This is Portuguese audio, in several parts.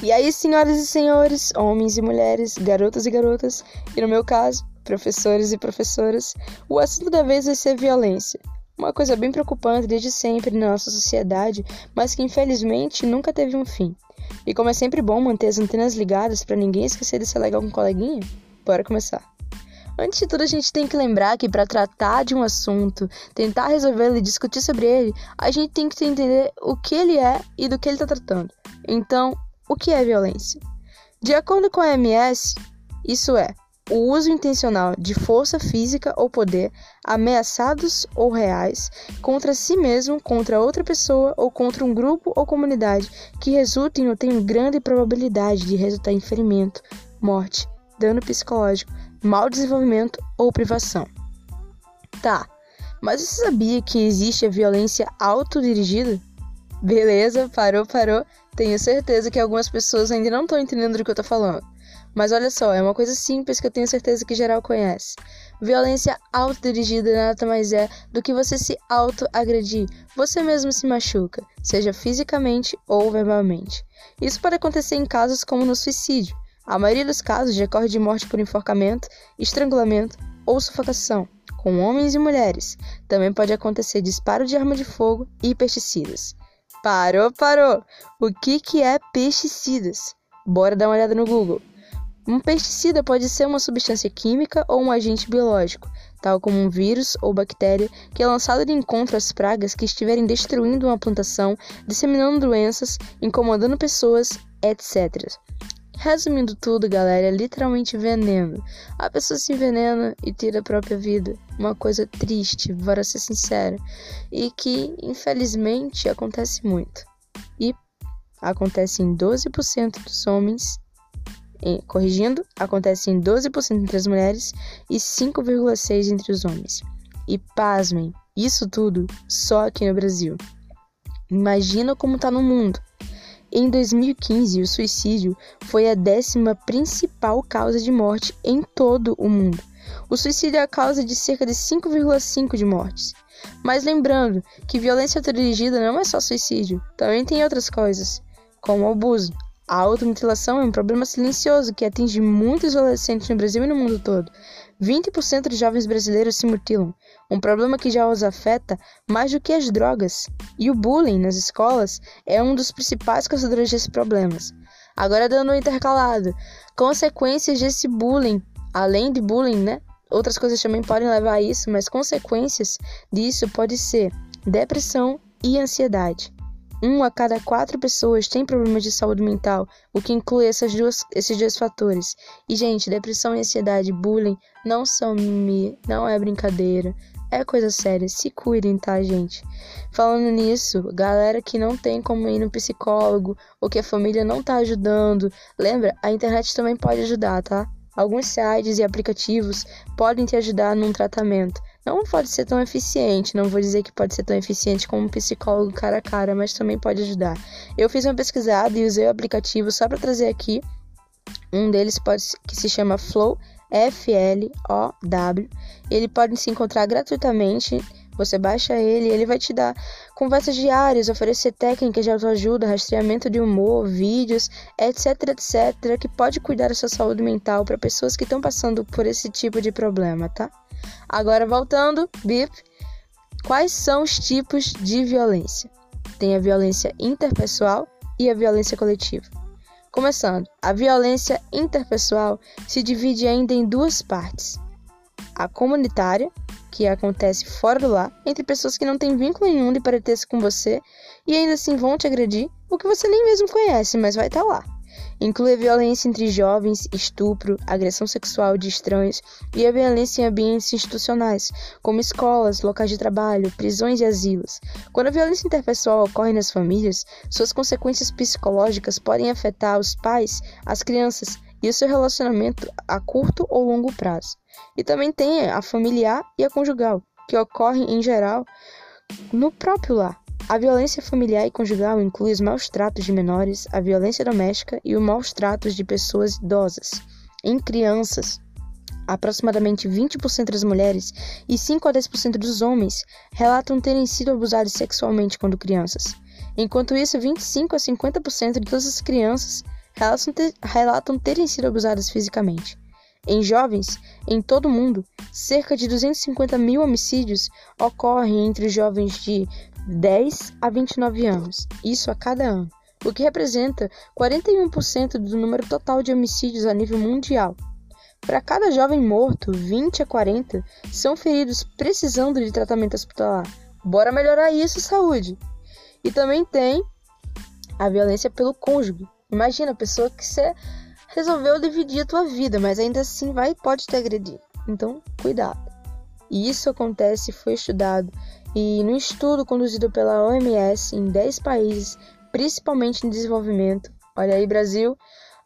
E aí, senhoras e senhores, homens e mulheres, garotas e garotas, e no meu caso, professores e professoras, o assunto da vez vai ser violência. Uma coisa bem preocupante desde sempre na nossa sociedade, mas que infelizmente nunca teve um fim. E como é sempre bom manter as antenas ligadas para ninguém esquecer de ser legal com um coleguinha, bora começar. Antes de tudo, a gente tem que lembrar que para tratar de um assunto, tentar resolvê-lo e discutir sobre ele, a gente tem que entender o que ele é e do que ele está tratando. Então, o que é violência? De acordo com a OMS, isso é o uso intencional de força física ou poder, ameaçados ou reais, contra si mesmo, contra outra pessoa ou contra um grupo ou comunidade que resultem ou tenham grande probabilidade de resultar em ferimento, morte, dano psicológico, mau desenvolvimento ou privação. Tá, mas você sabia que existe a violência autodirigida? Beleza, parou, parou. Tenho certeza que algumas pessoas ainda não estão entendendo do que eu tô falando. Mas olha só, é uma coisa simples que eu tenho certeza que geral conhece. Violência autodirigida nada mais é do que você se autoagredir. Você mesmo se machuca, seja fisicamente ou verbalmente. Isso pode acontecer em casos como no suicídio. A maioria dos casos decorre de morte por enforcamento, estrangulamento ou sufocação, com homens e mulheres. Também pode acontecer disparo de arma de fogo e pesticidas. Parou, parou! O que, que é pesticidas? Bora dar uma olhada no Google. Um pesticida pode ser uma substância química ou um agente biológico, tal como um vírus ou bactéria, que é lançado de encontro às pragas que estiverem destruindo uma plantação, disseminando doenças, incomodando pessoas, etc. Resumindo tudo, galera, é literalmente veneno. A pessoa se envenena e tira a própria vida. Uma coisa triste, bora ser sincero. E que, infelizmente, acontece muito. E acontece em 12% dos homens. Corrigindo, acontece em 12% entre as mulheres e 5,6% entre os homens. E pasmem, isso tudo só aqui no Brasil. Imagina como tá no mundo. Em 2015, o suicídio foi a décima principal causa de morte em todo o mundo. O suicídio é a causa de cerca de 5,5 de mortes. Mas lembrando que violência autodirigida não é só suicídio, também tem outras coisas, como o abuso. A automutilação é um problema silencioso que atinge muitos adolescentes no Brasil e no mundo todo. 20% de jovens brasileiros se mutilam, um problema que já os afeta mais do que as drogas. E o bullying nas escolas é um dos principais causadores desses problemas. Agora dando um intercalado, consequências desse bullying, além de bullying, né? Outras coisas também podem levar a isso, mas consequências disso pode ser depressão e ansiedade. Um a cada quatro pessoas tem problemas de saúde mental, o que inclui essas duas, esses dois fatores. E, gente, depressão e ansiedade, bullying, não são mimimi, não é brincadeira, é coisa séria. Se cuidem, tá, gente? Falando nisso, galera que não tem como ir no psicólogo ou que a família não tá ajudando, lembra? A internet também pode ajudar, tá? Alguns sites e aplicativos podem te ajudar num tratamento. Não pode ser tão eficiente, não vou dizer que pode ser tão eficiente como um psicólogo cara a cara, mas também pode ajudar. Eu fiz uma pesquisada e usei o aplicativo só para trazer aqui. Um deles pode que se chama Flow F-L-O-W. Ele pode se encontrar gratuitamente. Você baixa ele ele vai te dar conversas diárias, oferecer técnicas de autoajuda, rastreamento de humor, vídeos, etc, etc, que pode cuidar da sua saúde mental para pessoas que estão passando por esse tipo de problema, tá? Agora voltando, bip. Quais são os tipos de violência? Tem a violência interpessoal e a violência coletiva. Começando, a violência interpessoal se divide ainda em duas partes: a comunitária, que acontece fora do lar, entre pessoas que não têm vínculo nenhum de parentesco com você e ainda assim vão te agredir, o que você nem mesmo conhece, mas vai estar tá lá. Inclui a violência entre jovens, estupro, agressão sexual de estranhos e a violência em ambientes institucionais, como escolas, locais de trabalho, prisões e asilos. Quando a violência interpessoal ocorre nas famílias, suas consequências psicológicas podem afetar os pais, as crianças e o seu relacionamento a curto ou longo prazo. E também tem a familiar e a conjugal, que ocorrem em geral no próprio lar. A violência familiar e conjugal inclui os maus tratos de menores, a violência doméstica e os maus tratos de pessoas idosas. Em crianças, aproximadamente 20% das mulheres e 5 a 10% dos homens relatam terem sido abusados sexualmente quando crianças. Enquanto isso, 25 a 50% de todas as crianças relatam terem sido abusadas fisicamente. Em jovens, em todo o mundo, cerca de 250 mil homicídios ocorrem entre jovens de 10 a 29 anos, isso a cada ano, o que representa 41% do número total de homicídios a nível mundial. Para cada jovem morto, 20 a 40 são feridos precisando de tratamento hospitalar. Bora melhorar isso, saúde! E também tem a violência pelo cônjuge. Imagina a pessoa que você resolveu dividir a tua vida, mas ainda assim vai pode te agredir. Então, cuidado. E isso acontece, foi estudado e no estudo conduzido pela OMS em 10 países, principalmente em desenvolvimento. Olha aí, Brasil,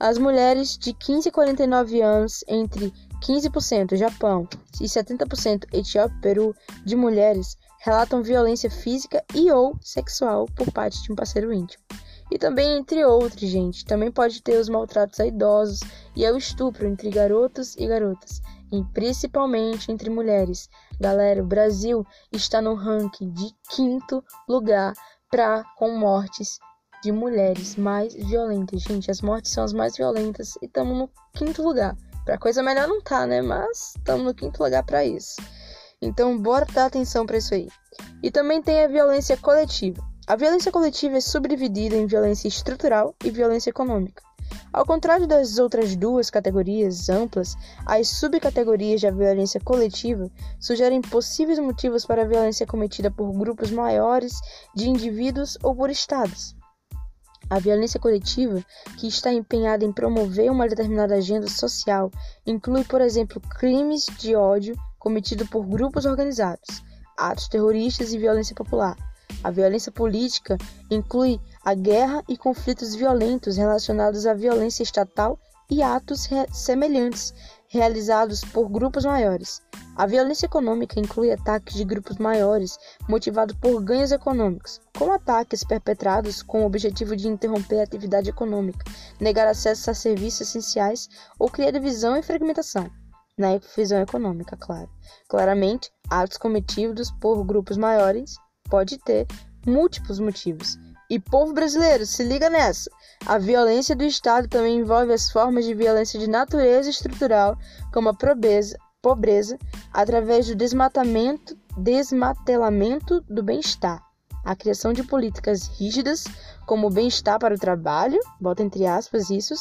as mulheres de 15 a 49 anos, entre 15% Japão e 70% Etiópia Peru, de mulheres relatam violência física e ou sexual por parte de um parceiro íntimo. E também entre outros, gente. Também pode ter os maltratos a idosos e é o estupro entre garotos e garotas, e principalmente entre mulheres. Galera, o Brasil está no ranking de quinto lugar para com mortes de mulheres mais violentas. Gente, as mortes são as mais violentas e estamos no quinto lugar. Para coisa melhor não tá, né? Mas estamos no quinto lugar para isso. Então, bora dar atenção para isso aí. E também tem a violência coletiva. A violência coletiva é subdividida em violência estrutural e violência econômica. Ao contrário das outras duas categorias amplas, as subcategorias da violência coletiva sugerem possíveis motivos para a violência cometida por grupos maiores de indivíduos ou por estados. A violência coletiva, que está empenhada em promover uma determinada agenda social, inclui, por exemplo, crimes de ódio cometidos por grupos organizados, atos terroristas e violência popular a violência política inclui a guerra e conflitos violentos relacionados à violência estatal e atos re semelhantes realizados por grupos maiores. A violência econômica inclui ataques de grupos maiores motivados por ganhos econômicos, como ataques perpetrados com o objetivo de interromper a atividade econômica, negar acesso a serviços essenciais ou criar divisão e fragmentação. Na visão econômica, claro. Claramente, atos cometidos por grupos maiores pode ter múltiplos motivos. E povo brasileiro, se liga nessa. A violência do Estado também envolve as formas de violência de natureza estrutural, como a pobreza, pobreza através do desmatamento, desmatelamento do bem-estar, a criação de políticas rígidas, como o bem-estar para o trabalho, bota entre aspas isso,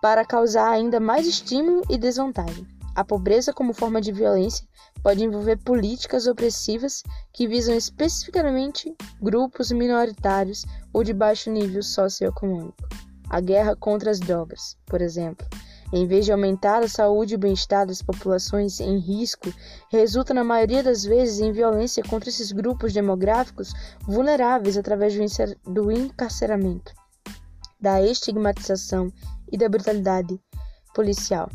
para causar ainda mais estímulo e desvantagem. A pobreza como forma de violência pode envolver políticas opressivas que visam especificamente grupos minoritários ou de baixo nível socioeconômico. A guerra contra as drogas, por exemplo, em vez de aumentar a saúde e o bem-estar das populações em risco, resulta na maioria das vezes em violência contra esses grupos demográficos vulneráveis através do encarceramento, da estigmatização e da brutalidade policial.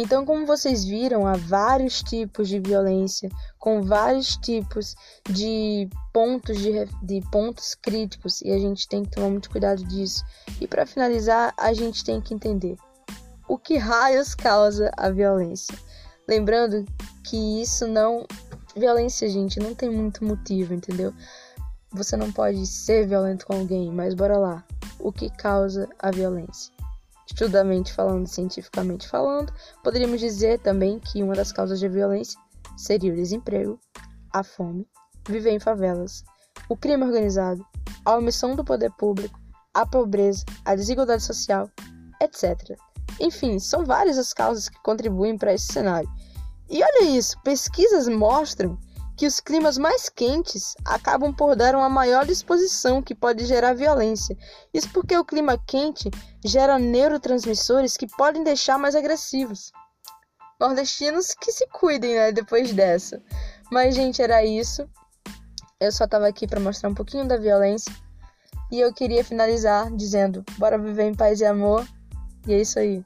Então, como vocês viram, há vários tipos de violência, com vários tipos de pontos de, de pontos críticos, e a gente tem que tomar muito cuidado disso. E para finalizar, a gente tem que entender o que raios causa a violência. Lembrando que isso não violência, gente, não tem muito motivo, entendeu? Você não pode ser violento com alguém, mas bora lá. O que causa a violência? Estudamente falando, cientificamente falando, poderíamos dizer também que uma das causas de violência seria o desemprego, a fome, viver em favelas, o crime organizado, a omissão do poder público, a pobreza, a desigualdade social, etc. Enfim, são várias as causas que contribuem para esse cenário. E olha isso, pesquisas mostram que os climas mais quentes acabam por dar uma maior exposição que pode gerar violência. Isso porque o clima quente gera neurotransmissores que podem deixar mais agressivos. Nordestinos que se cuidem, né, depois dessa. Mas gente, era isso. Eu só tava aqui para mostrar um pouquinho da violência e eu queria finalizar dizendo: bora viver em paz e amor. E é isso aí.